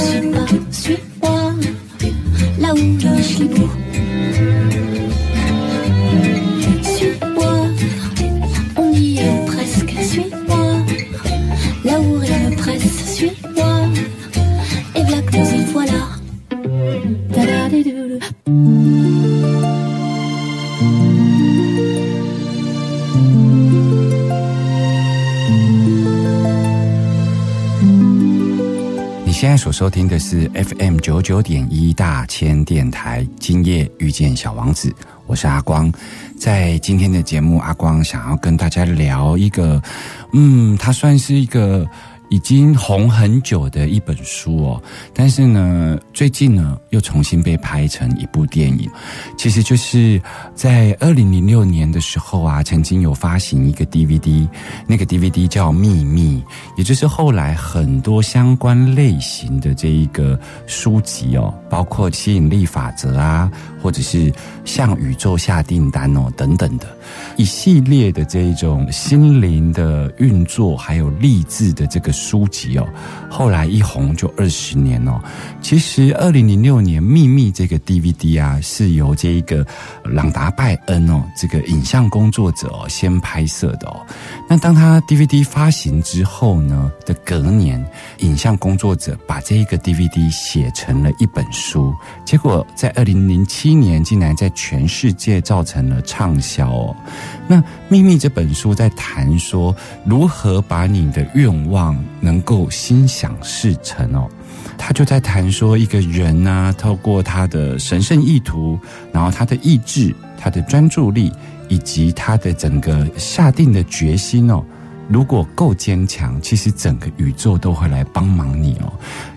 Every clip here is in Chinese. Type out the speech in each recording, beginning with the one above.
Suis pas, suis-moi, là où je suis beau. 收听的是 FM 九九点一大千电台，今夜遇见小王子，我是阿光。在今天的节目，阿光想要跟大家聊一个，嗯，它算是一个已经红很久的一本书哦，但是呢，最近呢又重新被拍成一部电影。其实就是在二零零六年的时候啊，曾经有发行一个 DVD，那个 DVD 叫《秘密》，也就是后来很多相关类型的这一个书籍哦，包括吸引力法则啊，或者是向宇宙下订单哦等等的一系列的这一种心灵的运作，还有励志的这个书籍哦，后来一红就二十年哦。其实二零零六年《秘密》这个 DVD 啊，是由这一个朗达拜恩哦，这个影像工作者哦先拍摄的哦。那当他 DVD 发行之后呢的隔年，影像工作者把这一个 DVD 写成了一本书，结果在二零零七年竟然在全世界造成了畅销哦。那《秘密》这本书在谈说如何把你的愿望能够心想事成哦。他就在谈说，一个人呢、啊，透过他的神圣意图，然后他的意志、他的专注力，以及他的整个下定的决心哦，如果够坚强，其实整个宇宙都会来帮忙你哦。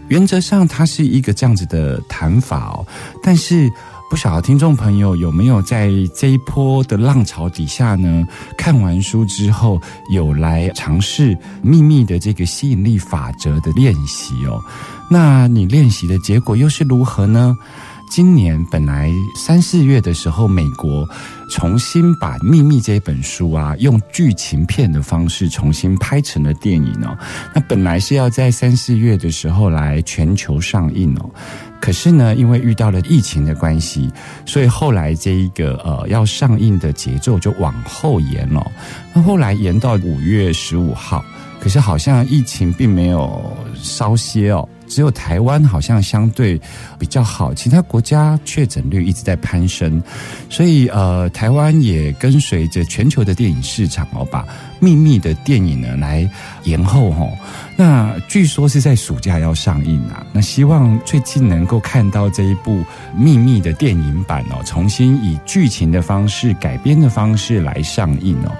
原则上，它是一个这样子的谈法哦，但是。不晓得听众朋友有没有在这一波的浪潮底下呢？看完书之后，有来尝试秘密的这个吸引力法则的练习哦。那你练习的结果又是如何呢？今年本来三四月的时候，美国重新把《秘密》这本书啊，用剧情片的方式重新拍成了电影哦。那本来是要在三四月的时候来全球上映哦。可是呢，因为遇到了疫情的关系，所以后来这一个呃要上映的节奏就往后延了。那后来延到五月十五号，可是好像疫情并没有稍歇哦。只有台湾好像相对比较好，其他国家确诊率一直在攀升，所以呃，台湾也跟随着全球的电影市场哦，把《秘密》的电影呢来延后哦。那据说是在暑假要上映啊，那希望最近能够看到这一部《秘密》的电影版哦，重新以剧情的方式改编的方式来上映哦。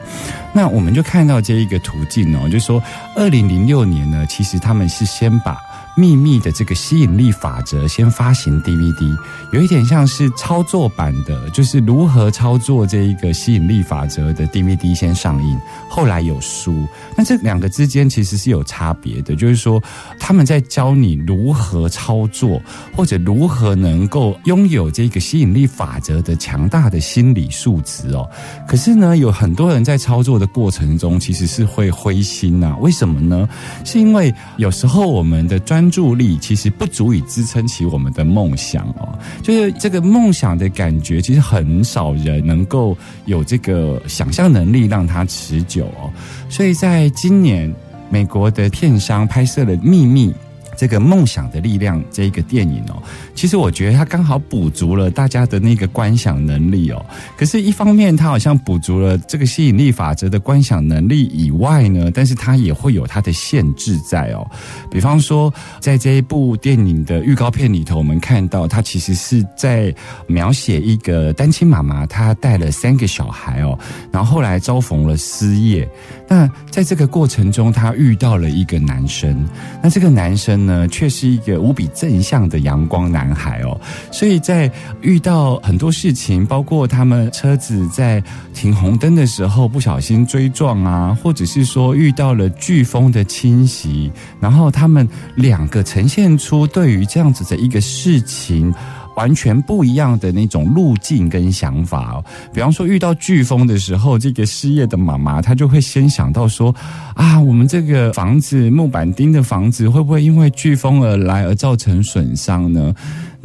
那我们就看到这一个途径哦，就是说二零零六年呢，其实他们是先把。秘密的这个吸引力法则先发行 DVD，有一点像是操作版的，就是如何操作这一个吸引力法则的 DVD 先上映，后来有书。那这两个之间其实是有差别的，就是说他们在教你如何操作，或者如何能够拥有这个吸引力法则的强大的心理素质哦。可是呢，有很多人在操作的过程中其实是会灰心呐、为什么呢？是因为有时候我们的专专注力其实不足以支撑起我们的梦想哦，就是这个梦想的感觉，其实很少人能够有这个想象能力让它持久哦。所以在今年，美国的片商拍摄了《秘密》这个梦想的力量这一个电影哦，其实我觉得它刚好补足了大家的那个观想能力哦。可是，一方面它好像补足了这个吸引力法则的观想能力以外呢，但是它也会有它的限制在哦。比方说，在这一部电影的预告片里头，我们看到它其实是在描写一个单亲妈妈，她带了三个小孩哦，然后后来遭逢了失业。那在这个过程中，她遇到了一个男生。那这个男生呢，呃却是一个无比正向的阳光男孩哦。所以在遇到很多事情，包括他们车子在停红灯的时候不小心追撞啊，或者是说遇到了飓风的侵袭，然后他们两个呈现出对于这样子的一个事情。完全不一样的那种路径跟想法哦。比方说，遇到飓风的时候，这个失业的妈妈，她就会先想到说：啊，我们这个房子木板钉的房子，会不会因为飓风而来而造成损伤呢？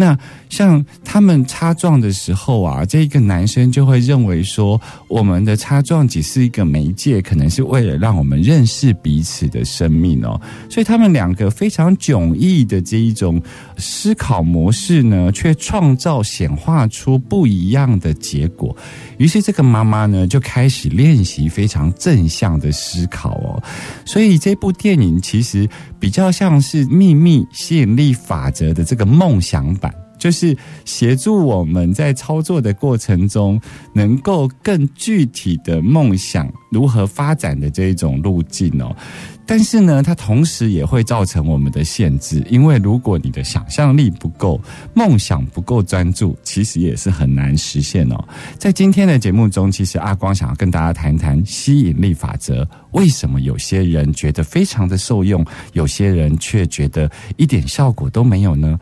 那像他们擦撞的时候啊，这一个男生就会认为说，我们的擦撞只是一个媒介，可能是为了让我们认识彼此的生命哦。所以他们两个非常迥异的这一种思考模式呢，却创造显化出不一样的结果。于是这个妈妈呢，就开始练习非常正向的思考哦。所以这部电影其实比较像是秘密吸引力法则的这个梦想版。就是协助我们在操作的过程中，能够更具体的梦想如何发展的这一种路径哦。但是呢，它同时也会造成我们的限制，因为如果你的想象力不够，梦想不够专注，其实也是很难实现哦。在今天的节目中，其实阿光想要跟大家谈谈吸引力法则，为什么有些人觉得非常的受用，有些人却觉得一点效果都没有呢？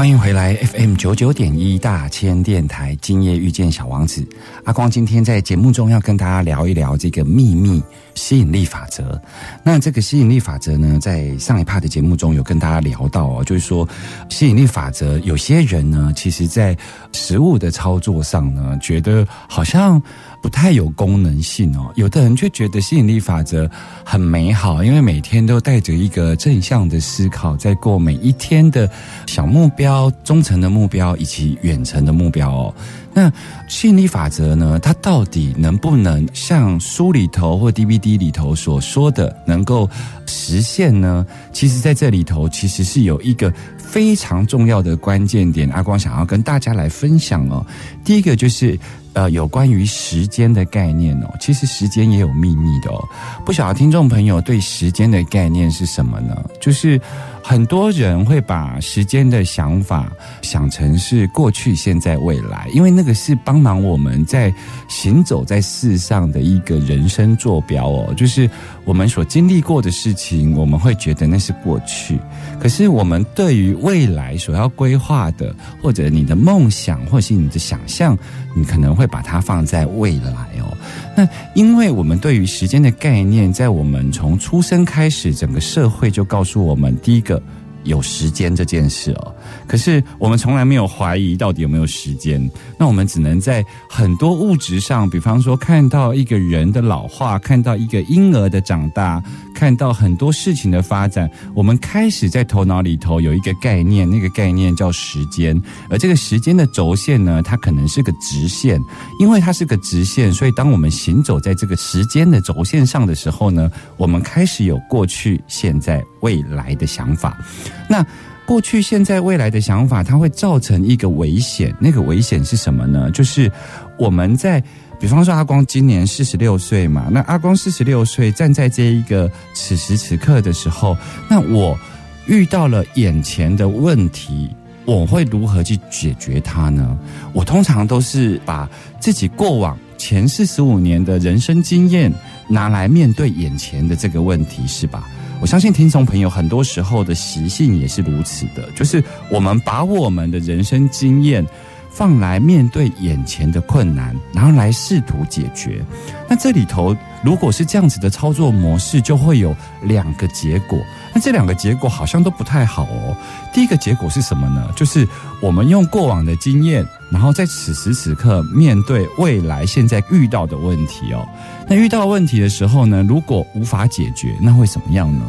欢迎回来 FM 九九点一大千电台，今夜遇见小王子。阿光今天在节目中要跟大家聊一聊这个秘密吸引力法则。那这个吸引力法则呢，在上一趴的节目中有跟大家聊到哦，就是说吸引力法则，有些人呢，其实在实物的操作上呢，觉得好像。不太有功能性哦，有的人却觉得吸引力法则很美好，因为每天都带着一个正向的思考，在过每一天的小目标、中层的目标以及远程的目标哦。那吸引力法则呢？它到底能不能像书里头或 DVD 里头所说的能够实现呢？其实，在这里头其实是有一个非常重要的关键点，阿光想要跟大家来分享哦。第一个就是。呃，有关于时间的概念哦，其实时间也有秘密的哦。不晓得听众朋友对时间的概念是什么呢？就是很多人会把时间的想法想成是过去、现在、未来，因为那个是帮忙我们在行走在世上的一个人生坐标哦。就是我们所经历过的事情，我们会觉得那是过去。可是我们对于未来所要规划的，或者你的梦想，或是你的想象，你可能会把它放在未来哦。那因为我们对于时间的概念，在我们从出生开始，整个社会就告诉我们，第一个有时间这件事哦。可是我们从来没有怀疑到底有没有时间，那我们只能在很多物质上，比方说看到一个人的老化，看到一个婴儿的长大，看到很多事情的发展，我们开始在头脑里头有一个概念，那个概念叫时间。而这个时间的轴线呢，它可能是个直线，因为它是个直线，所以当我们行走在这个时间的轴线上的时候呢，我们开始有过去、现在、未来的想法。那过去、现在、未来的想法，它会造成一个危险。那个危险是什么呢？就是我们在，比方说阿光今年四十六岁嘛，那阿光四十六岁站在这一个此时此刻的时候，那我遇到了眼前的问题，我会如何去解决它呢？我通常都是把自己过往前四十五年的人生经验拿来面对眼前的这个问题，是吧？我相信听众朋友很多时候的习性也是如此的，就是我们把我们的人生经验放来面对眼前的困难，然后来试图解决。那这里头如果是这样子的操作模式，就会有两个结果。那这两个结果好像都不太好哦。第一个结果是什么呢？就是我们用过往的经验，然后在此时此刻面对未来现在遇到的问题哦。那遇到问题的时候呢，如果无法解决，那会怎么样呢？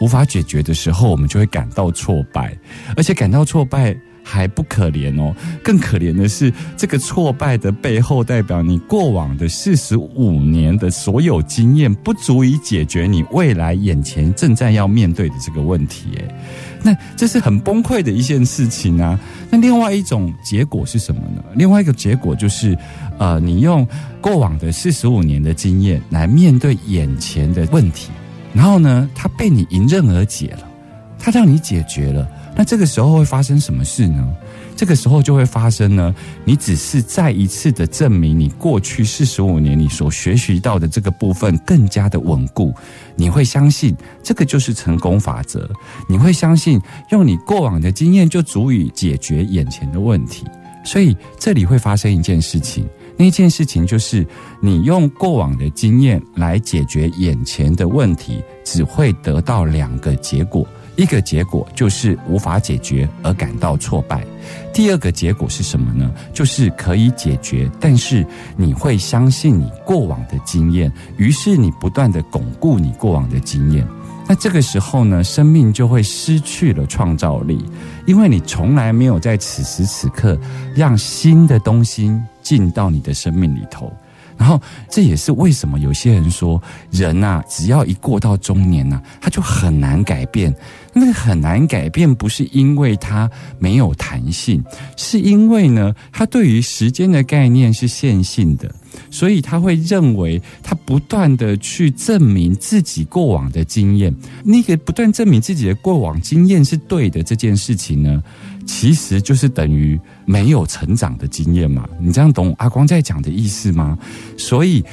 无法解决的时候，我们就会感到挫败，而且感到挫败还不可怜哦，更可怜的是，这个挫败的背后，代表你过往的四十五年的所有经验，不足以解决你未来眼前正在要面对的这个问题。诶，那这是很崩溃的一件事情啊。那另外一种结果是什么呢？另外一个结果就是，呃，你用过往的四十五年的经验来面对眼前的问题。然后呢，他被你迎刃而解了，他让你解决了。那这个时候会发生什么事呢？这个时候就会发生呢，你只是再一次的证明你过去四十五年你所学习到的这个部分更加的稳固。你会相信这个就是成功法则，你会相信用你过往的经验就足以解决眼前的问题。所以这里会发生一件事情。那件事情就是，你用过往的经验来解决眼前的问题，只会得到两个结果：一个结果就是无法解决而感到挫败；第二个结果是什么呢？就是可以解决，但是你会相信你过往的经验，于是你不断的巩固你过往的经验。那这个时候呢，生命就会失去了创造力，因为你从来没有在此时此刻让新的东西进到你的生命里头。然后，这也是为什么有些人说，人呐，只要一过到中年呐，他就很难改变。那个很难改变，不是因为它没有弹性，是因为呢，他对于时间的概念是线性的，所以他会认为他不断的去证明自己过往的经验，那个不断证明自己的过往经验是对的这件事情呢。其实就是等于没有成长的经验嘛？你这样懂阿光在讲的意思吗？所以，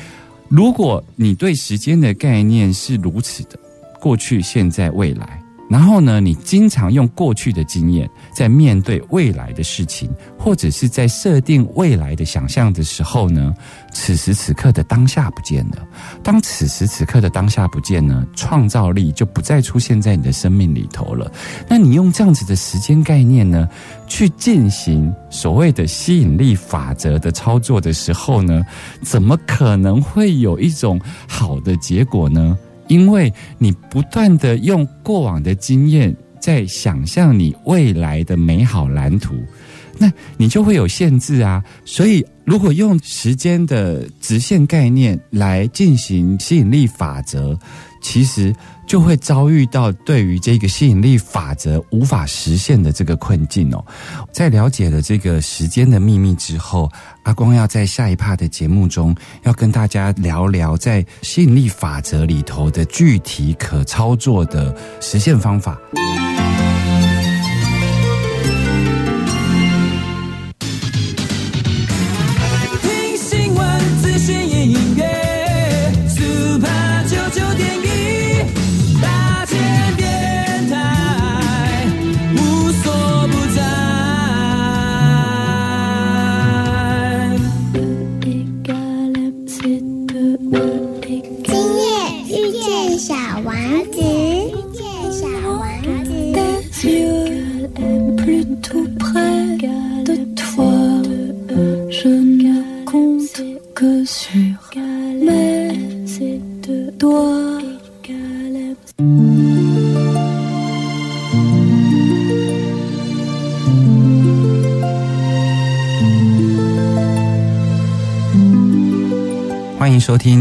如果你对时间的概念是如此的，过去、现在、未来。然后呢，你经常用过去的经验在面对未来的事情，或者是在设定未来的想象的时候呢，此时此刻的当下不见了。当此时此刻的当下不见呢，创造力就不再出现在你的生命里头了。那你用这样子的时间概念呢，去进行所谓的吸引力法则的操作的时候呢，怎么可能会有一种好的结果呢？因为你不断的用过往的经验在想象你未来的美好蓝图，那你就会有限制啊。所以，如果用时间的直线概念来进行吸引力法则，其实。就会遭遇到对于这个吸引力法则无法实现的这个困境哦。在了解了这个时间的秘密之后，阿光要在下一趴的节目中要跟大家聊聊在吸引力法则里头的具体可操作的实现方法。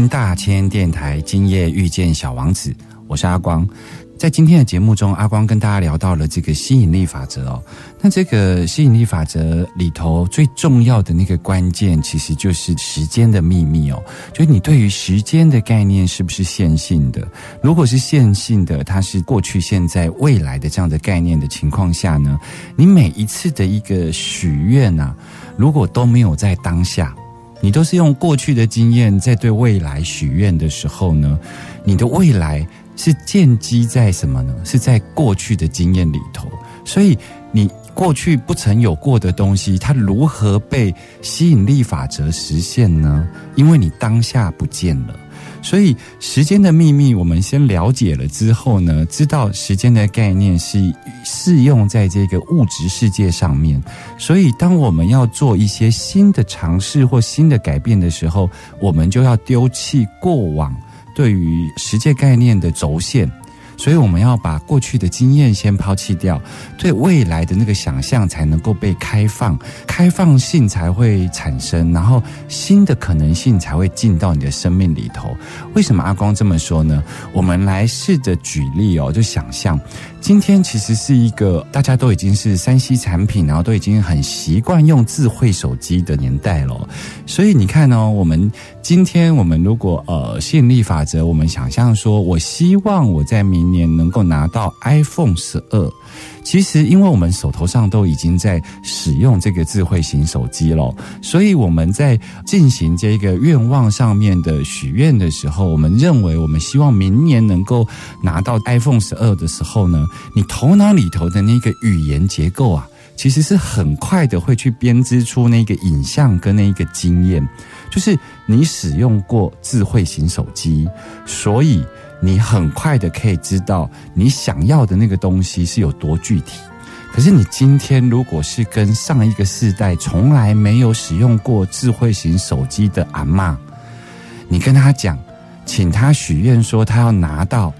大千电台，今夜遇见小王子，我是阿光。在今天的节目中，阿光跟大家聊到了这个吸引力法则哦。那这个吸引力法则里头最重要的那个关键，其实就是时间的秘密哦。就是你对于时间的概念是不是线性的？如果是线性的，它是过去、现在、未来的这样的概念的情况下呢，你每一次的一个许愿呐，如果都没有在当下。你都是用过去的经验在对未来许愿的时候呢，你的未来是建基在什么呢？是在过去的经验里头，所以你过去不曾有过的东西，它如何被吸引力法则实现呢？因为你当下不见了。所以时间的秘密，我们先了解了之后呢，知道时间的概念是适用在这个物质世界上面。所以，当我们要做一些新的尝试或新的改变的时候，我们就要丢弃过往对于世界概念的轴线。所以我们要把过去的经验先抛弃掉，对未来的那个想象才能够被开放，开放性才会产生，然后新的可能性才会进到你的生命里头。为什么阿光这么说呢？我们来试着举例哦，就想象今天其实是一个大家都已经是三 C 产品，然后都已经很习惯用智慧手机的年代了。所以你看呢，我们今天我们如果呃吸引力法则，我们想象说，我希望我在明年能够拿到 iPhone 十二。其实，因为我们手头上都已经在使用这个智慧型手机了，所以我们在进行这个愿望上面的许愿的时候，我们认为我们希望明年能够拿到 iPhone 十二的时候呢，你头脑里头的那个语言结构啊，其实是很快的会去编织出那个影像跟那个经验，就是你使用过智慧型手机，所以。你很快的可以知道你想要的那个东西是有多具体。可是你今天如果是跟上一个世代从来没有使用过智慧型手机的阿嬷，你跟他讲，请他许愿说他要拿到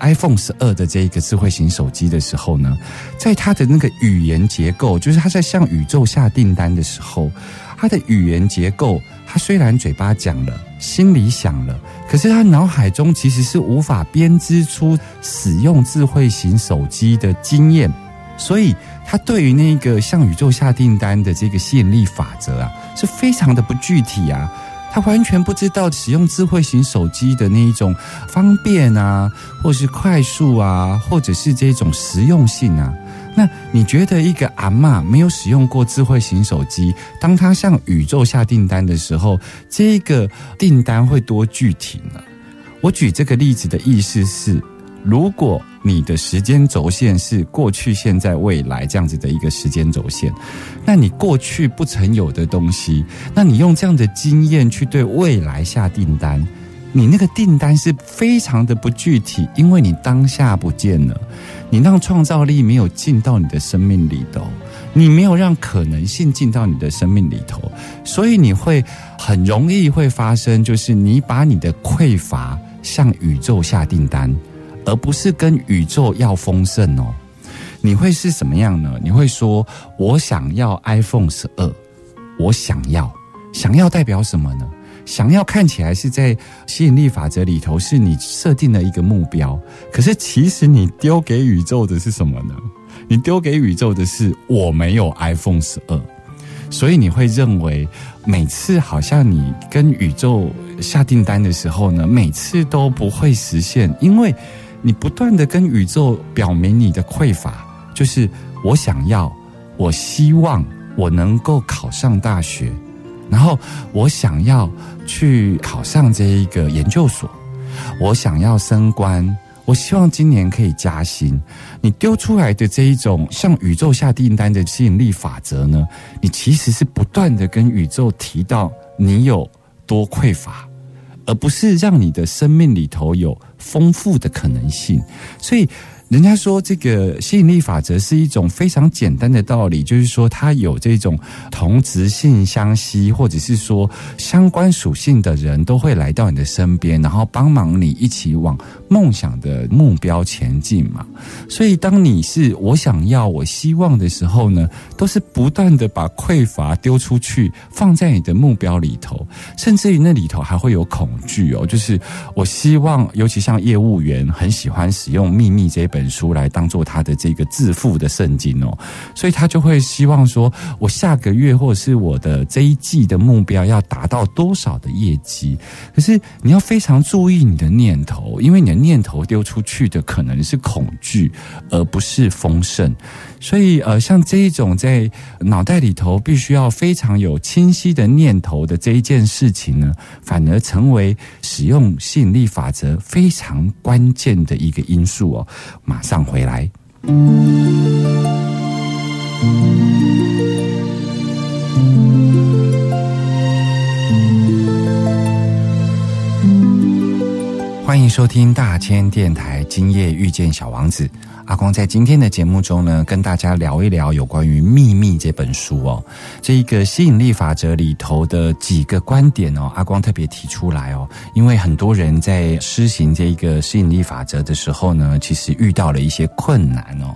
iPhone 十二的这一个智慧型手机的时候呢，在他的那个语言结构，就是他在向宇宙下订单的时候，他的语言结构，他虽然嘴巴讲了。心里想了，可是他脑海中其实是无法编织出使用智慧型手机的经验，所以他对于那个向宇宙下订单的这个吸引力法则啊，是非常的不具体啊，他完全不知道使用智慧型手机的那一种方便啊，或是快速啊，或者是这种实用性啊。那你觉得一个阿嬷没有使用过智慧型手机，当他向宇宙下订单的时候，这个订单会多具体呢？我举这个例子的意思是，如果你的时间轴线是过去、现在、未来这样子的一个时间轴线，那你过去不曾有的东西，那你用这样的经验去对未来下订单。你那个订单是非常的不具体，因为你当下不见了，你让创造力没有进到你的生命里头，你没有让可能性进到你的生命里头，所以你会很容易会发生，就是你把你的匮乏向宇宙下订单，而不是跟宇宙要丰盛哦。你会是什么样呢？你会说我想要 iPhone 十二，我想要，想要代表什么呢？想要看起来是在吸引力法则里头，是你设定了一个目标，可是其实你丢给宇宙的是什么呢？你丢给宇宙的是我没有 iPhone 十二，所以你会认为每次好像你跟宇宙下订单的时候呢，每次都不会实现，因为你不断的跟宇宙表明你的匮乏，就是我想要，我希望我能够考上大学。然后我想要去考上这一个研究所，我想要升官，我希望今年可以加薪。你丢出来的这一种向宇宙下订单的吸引力法则呢？你其实是不断的跟宇宙提到你有多匮乏，而不是让你的生命里头有丰富的可能性。所以。人家说这个吸引力法则是一种非常简单的道理，就是说它有这种同质性相吸，或者是说相关属性的人都会来到你的身边，然后帮忙你一起往梦想的目标前进嘛。所以当你是我想要、我希望的时候呢，都是不断的把匮乏丢出去，放在你的目标里头，甚至于那里头还会有恐惧哦。就是我希望，尤其像业务员很喜欢使用秘密这本。书来当做他的这个致富的圣经哦，所以他就会希望说，我下个月或者是我的这一季的目标要达到多少的业绩。可是你要非常注意你的念头，因为你念头丢出去的可能是恐惧，而不是丰盛。所以呃，像这一种在脑袋里头必须要非常有清晰的念头的这一件事情呢，反而成为使用吸引力法则非常关键的一个因素哦。马上回来。欢迎收听大千电台，今夜遇见小王子。阿光在今天的节目中呢，跟大家聊一聊有关于《秘密》这本书哦，这一个吸引力法则里头的几个观点哦，阿光特别提出来哦，因为很多人在施行这一个吸引力法则的时候呢，其实遇到了一些困难哦。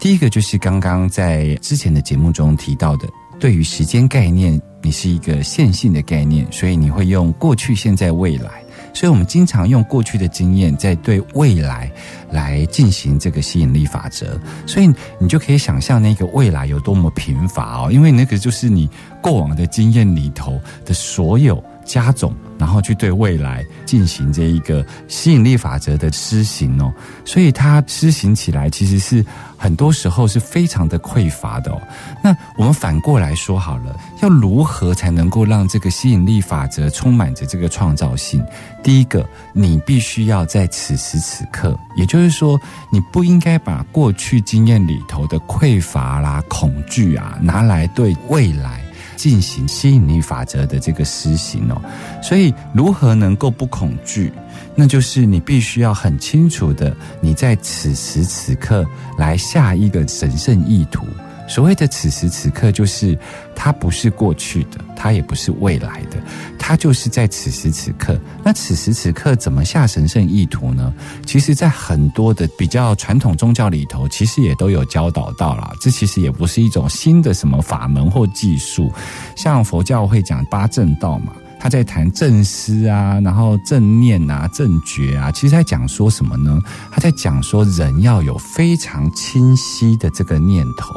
第一个就是刚刚在之前的节目中提到的，对于时间概念，你是一个线性的概念，所以你会用过去、现在、未来。所以，我们经常用过去的经验，在对未来来进行这个吸引力法则。所以，你就可以想象那个未来有多么贫乏哦，因为那个就是你过往的经验里头的所有加总。然后去对未来进行这一个吸引力法则的施行哦，所以它施行起来其实是很多时候是非常的匮乏的哦。那我们反过来说好了，要如何才能够让这个吸引力法则充满着这个创造性？第一个，你必须要在此时此刻，也就是说，你不应该把过去经验里头的匮乏啦、恐惧啊拿来对未来。进行吸引力法则的这个施行哦，所以如何能够不恐惧？那就是你必须要很清楚的，你在此时此刻来下一个神圣意图。所谓的此时此刻，就是它不是过去的，它也不是未来的，它就是在此时此刻。那此时此刻怎么下神圣意图呢？其实，在很多的比较传统宗教里头，其实也都有教导到了。这其实也不是一种新的什么法门或技术，像佛教会讲八正道嘛。他在谈正思啊，然后正念啊，正觉啊，其实在讲说什么呢？他在讲说人要有非常清晰的这个念头，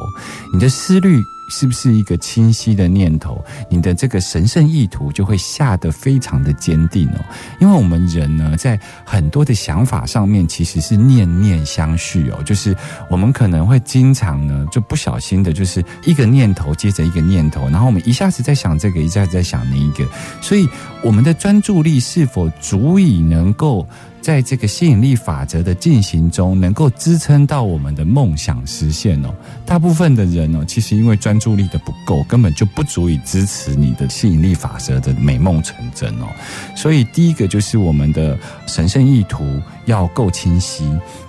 你的思虑。是不是一个清晰的念头？你的这个神圣意图就会下得非常的坚定哦。因为我们人呢，在很多的想法上面，其实是念念相续哦。就是我们可能会经常呢，就不小心的，就是一个念头接着一个念头，然后我们一下子在想这个，一下子在想那一个，所以我们的专注力是否足以能够？在这个吸引力法则的进行中，能够支撑到我们的梦想实现哦。大部分的人哦，其实因为专注力的不够，根本就不足以支持你的吸引力法则的美梦成真哦。所以，第一个就是我们的神圣意图要够清晰；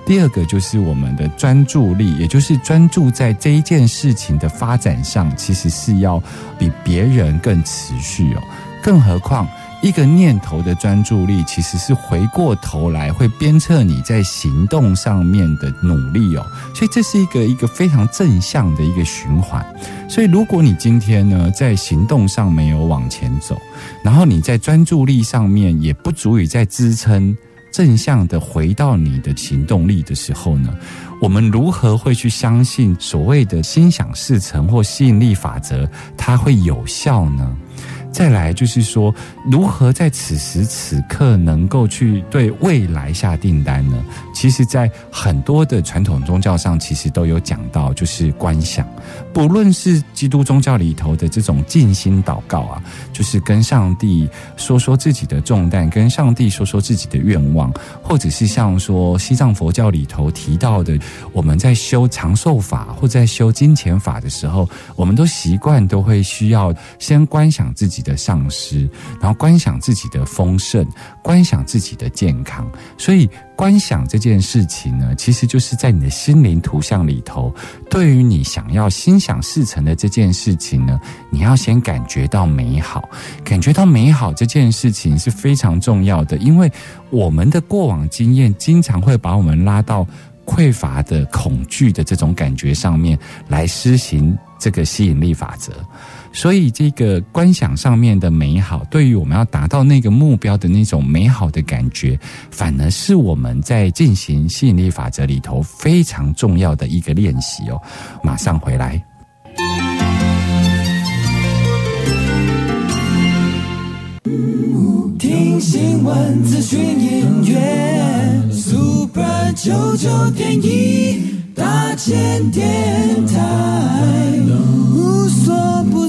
第二个就是我们的专注力，也就是专注在这一件事情的发展上，其实是要比别人更持续哦。更何况。一个念头的专注力，其实是回过头来会鞭策你在行动上面的努力哦，所以这是一个一个非常正向的一个循环。所以，如果你今天呢在行动上没有往前走，然后你在专注力上面也不足以再支撑正向的回到你的行动力的时候呢，我们如何会去相信所谓的心想事成或吸引力法则它会有效呢？再来就是说，如何在此时此刻能够去对未来下订单呢？其实，在很多的传统宗教上，其实都有讲到，就是观想。不论是基督宗教里头的这种静心祷告啊，就是跟上帝说说自己的重担，跟上帝说说自己的愿望，或者是像说西藏佛教里头提到的，我们在修长寿法或在修金钱法的时候，我们都习惯都会需要先观想自己。的丧失，然后观想自己的丰盛，观想自己的健康。所以，观想这件事情呢，其实就是在你的心灵图像里头，对于你想要心想事成的这件事情呢，你要先感觉到美好。感觉到美好这件事情是非常重要的，因为我们的过往经验经常会把我们拉到匮乏的、恐惧的这种感觉上面来施行这个吸引力法则。所以，这个观想上面的美好，对于我们要达到那个目标的那种美好的感觉，反而是我们在进行吸引力法则里头非常重要的一个练习哦。马上回来。听新闻、资讯、音乐，Super 九九点一。大千电台，无所不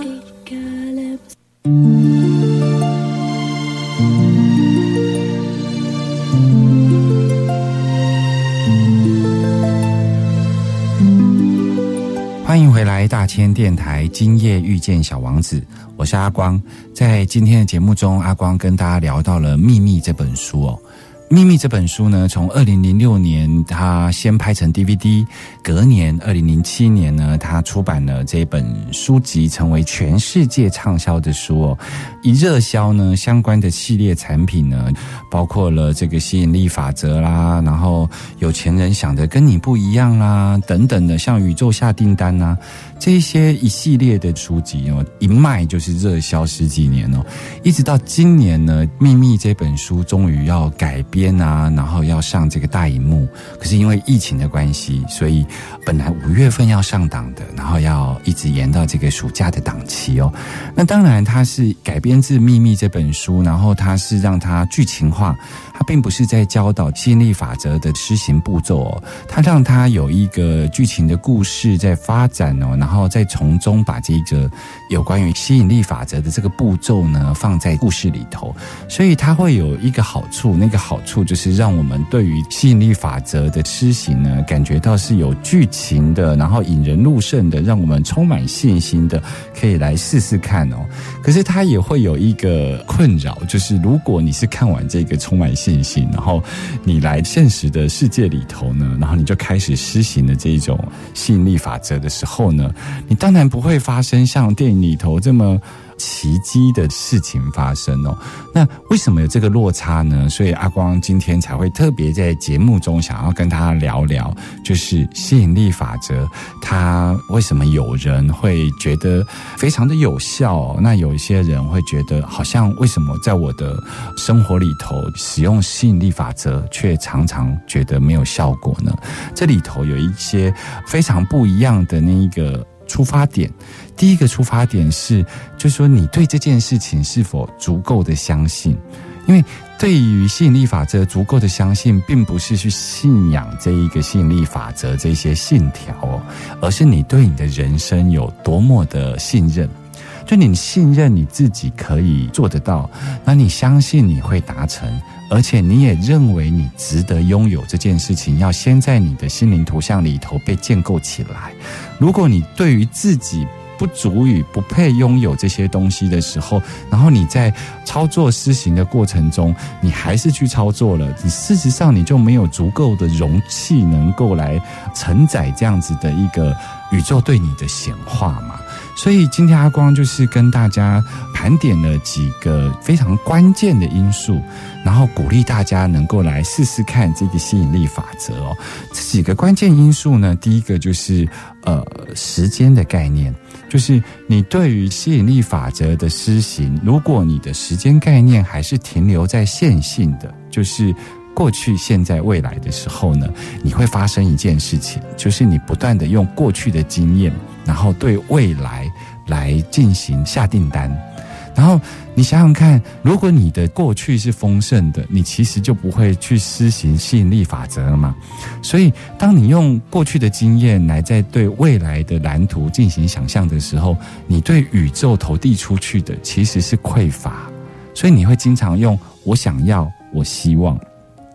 大千电台，今夜遇见小王子，我是阿光。在今天的节目中，阿光跟大家聊到了《秘密》这本书哦。《秘密》这本书呢，从二零零六年它先拍成 DVD，隔年二零零七年呢，它出版了这本书籍，成为全世界畅销的书哦。一热销呢，相关的系列产品呢，包括了这个吸引力法则啦，然后有钱人想的跟你不一样啦，等等的，像宇宙下订单呐，这些一系列的书籍哦，一卖就是热销十几年哦，一直到今年呢，《秘密》这本书终于要改编。边啊，然后要上这个大荧幕，可是因为疫情的关系，所以本来五月份要上档的，然后要一直延到这个暑假的档期哦。那当然，它是改编自《秘密》这本书，然后它是让它剧情化。它并不是在教导吸引力法则的施行步骤哦，它让它有一个剧情的故事在发展哦，然后再从中把这个有关于吸引力法则的这个步骤呢放在故事里头，所以它会有一个好处，那个好处处就是让我们对于吸引力法则的施行呢感觉到是有剧情的，然后引人入胜的，让我们充满信心的，可以来试试看哦。可是它也会有一个困扰，就是如果你是看完这个充满信心，然后你来现实的世界里头呢，然后你就开始施行的这一种吸引力法则的时候呢，你当然不会发生像电影里头这么。奇迹的事情发生哦，那为什么有这个落差呢？所以阿光今天才会特别在节目中想要跟大家聊聊，就是吸引力法则，它为什么有人会觉得非常的有效？那有一些人会觉得，好像为什么在我的生活里头使用吸引力法则，却常常觉得没有效果呢？这里头有一些非常不一样的那一个出发点。第一个出发点是，就是说你对这件事情是否足够的相信？因为对于吸引力法则足够的相信，并不是去信仰这一个吸引力法则这些信条哦，而是你对你的人生有多么的信任。就你信任你自己可以做得到，那你相信你会达成，而且你也认为你值得拥有这件事情，要先在你的心灵图像里头被建构起来。如果你对于自己，不足以不配拥有这些东西的时候，然后你在操作施行的过程中，你还是去操作了，你事实上你就没有足够的容器能够来承载这样子的一个宇宙对你的显化嘛。所以今天阿光就是跟大家盘点了几个非常关键的因素，然后鼓励大家能够来试试看这个吸引力法则哦。这几个关键因素呢，第一个就是呃时间的概念。就是你对于吸引力法则的施行，如果你的时间概念还是停留在线性的，就是过去、现在、未来的时候呢，你会发生一件事情，就是你不断的用过去的经验，然后对未来来进行下订单。然后你想想看，如果你的过去是丰盛的，你其实就不会去施行吸引力法则了嘛。所以，当你用过去的经验来在对未来的蓝图进行想象的时候，你对宇宙投递出去的其实是匮乏，所以你会经常用“我想要”“我希望”。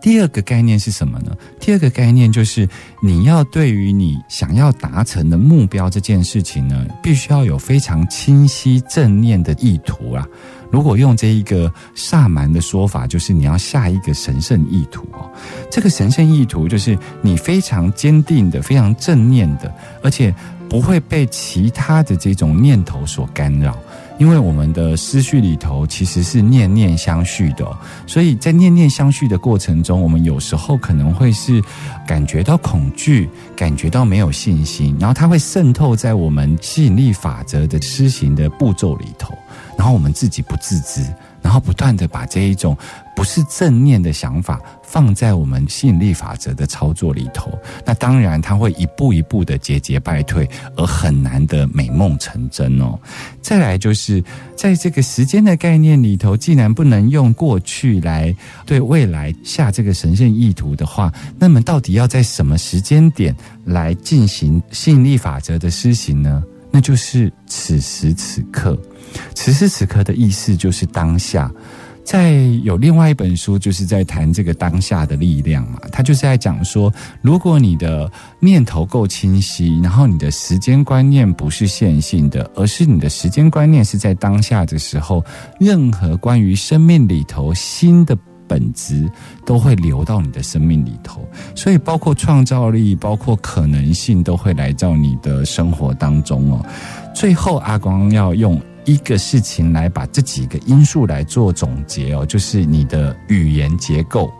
第二个概念是什么呢？第二个概念就是你要对于你想要达成的目标这件事情呢，必须要有非常清晰正念的意图啊。如果用这一个萨满的说法，就是你要下一个神圣意图哦。这个神圣意图就是你非常坚定的、非常正念的，而且不会被其他的这种念头所干扰。因为我们的思绪里头其实是念念相续的，所以在念念相续的过程中，我们有时候可能会是感觉到恐惧，感觉到没有信心，然后它会渗透在我们吸引力法则的施行的步骤里头，然后我们自己不自知。然后不断的把这一种不是正念的想法放在我们吸引力法则的操作里头，那当然它会一步一步的节节败退，而很难的美梦成真哦。再来就是在这个时间的概念里头，既然不能用过去来对未来下这个神圣意图的话，那么到底要在什么时间点来进行吸引力法则的施行呢？那就是此时此刻。此时此刻的意思就是当下。在有另外一本书，就是在谈这个当下的力量嘛。他就是在讲说，如果你的念头够清晰，然后你的时间观念不是线性的，而是你的时间观念是在当下的时候，任何关于生命里头新的本质都会流到你的生命里头。所以，包括创造力，包括可能性，都会来到你的生活当中哦。最后，阿光要用。一个事情来把这几个因素来做总结哦，就是你的语言结构。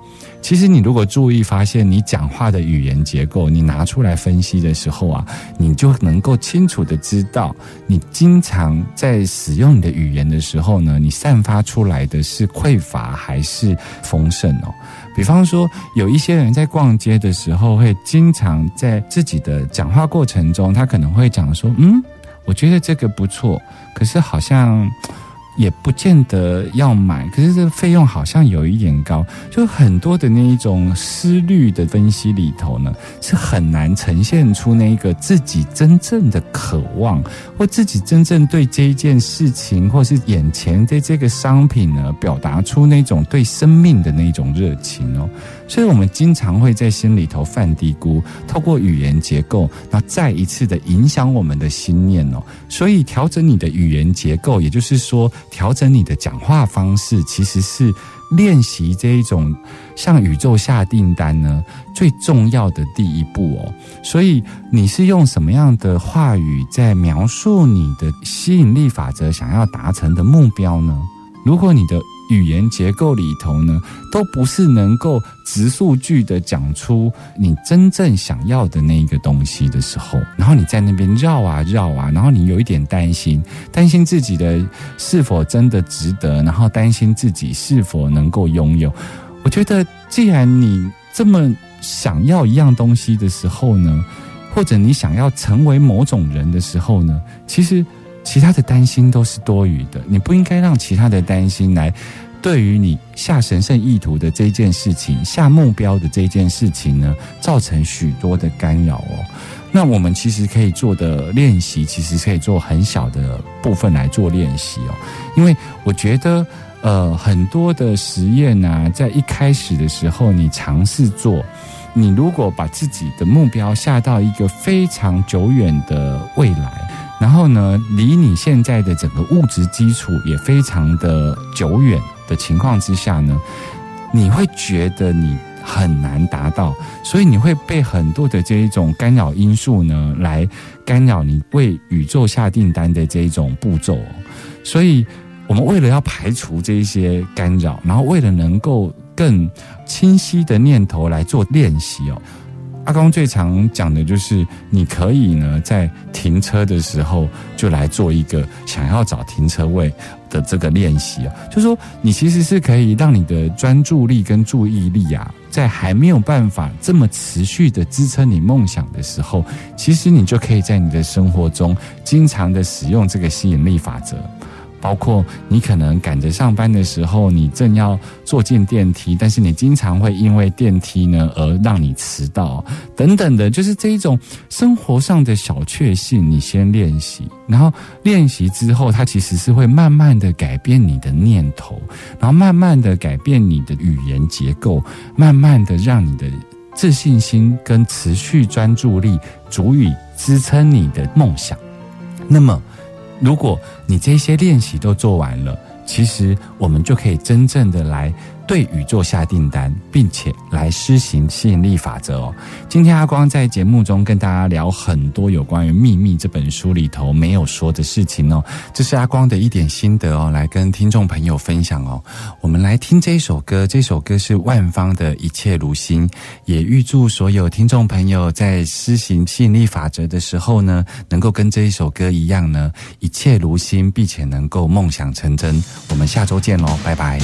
其实你如果注意发现，你讲话的语言结构，你拿出来分析的时候啊，你就能够清楚的知道，你经常在使用你的语言的时候呢，你散发出来的是匮乏还是丰盛哦？比方说，有一些人在逛街的时候，会经常在自己的讲话过程中，他可能会讲说，嗯。我觉得这个不错，可是好像。也不见得要买，可是这个费用好像有一点高，就很多的那一种思虑的分析里头呢，是很难呈现出那一个自己真正的渴望，或自己真正对这一件事情，或是眼前的这个商品呢，表达出那种对生命的那种热情哦。所以我们经常会在心里头犯嘀咕，透过语言结构，那再一次的影响我们的心念哦。所以调整你的语言结构，也就是说。调整你的讲话方式，其实是练习这一种向宇宙下订单呢最重要的第一步哦。所以你是用什么样的话语在描述你的吸引力法则想要达成的目标呢？如果你的语言结构里头呢，都不是能够直数据的讲出你真正想要的那一个东西的时候，然后你在那边绕啊绕啊，然后你有一点担心，担心自己的是否真的值得，然后担心自己是否能够拥有。我觉得，既然你这么想要一样东西的时候呢，或者你想要成为某种人的时候呢，其实。其他的担心都是多余的，你不应该让其他的担心来对于你下神圣意图的这件事情、下目标的这件事情呢，造成许多的干扰哦。那我们其实可以做的练习，其实可以做很小的部分来做练习哦。因为我觉得，呃，很多的实验呢，在一开始的时候，你尝试做，你如果把自己的目标下到一个非常久远的未来。然后呢，离你现在的整个物质基础也非常的久远的情况之下呢，你会觉得你很难达到，所以你会被很多的这一种干扰因素呢来干扰你为宇宙下订单的这一种步骤。所以，我们为了要排除这一些干扰，然后为了能够更清晰的念头来做练习哦。阿公最常讲的就是，你可以呢在停车的时候就来做一个想要找停车位的这个练习啊，就说你其实是可以让你的专注力跟注意力啊，在还没有办法这么持续的支撑你梦想的时候，其实你就可以在你的生活中经常的使用这个吸引力法则。包括你可能赶着上班的时候，你正要坐进电梯，但是你经常会因为电梯呢而让你迟到，等等的，就是这一种生活上的小确幸，你先练习，然后练习之后，它其实是会慢慢的改变你的念头，然后慢慢的改变你的语言结构，慢慢的让你的自信心跟持续专注力足以支撑你的梦想，那么。如果你这些练习都做完了，其实我们就可以真正的来。对宇宙下订单，并且来施行吸引力法则哦。今天阿光在节目中跟大家聊很多有关于《秘密》这本书里头没有说的事情哦。这是阿光的一点心得哦，来跟听众朋友分享哦。我们来听这一首歌，这首歌是万芳的《一切如新》，也预祝所有听众朋友在施行吸引力法则的时候呢，能够跟这一首歌一样呢，一切如新，并且能够梦想成真。我们下周见喽，拜拜。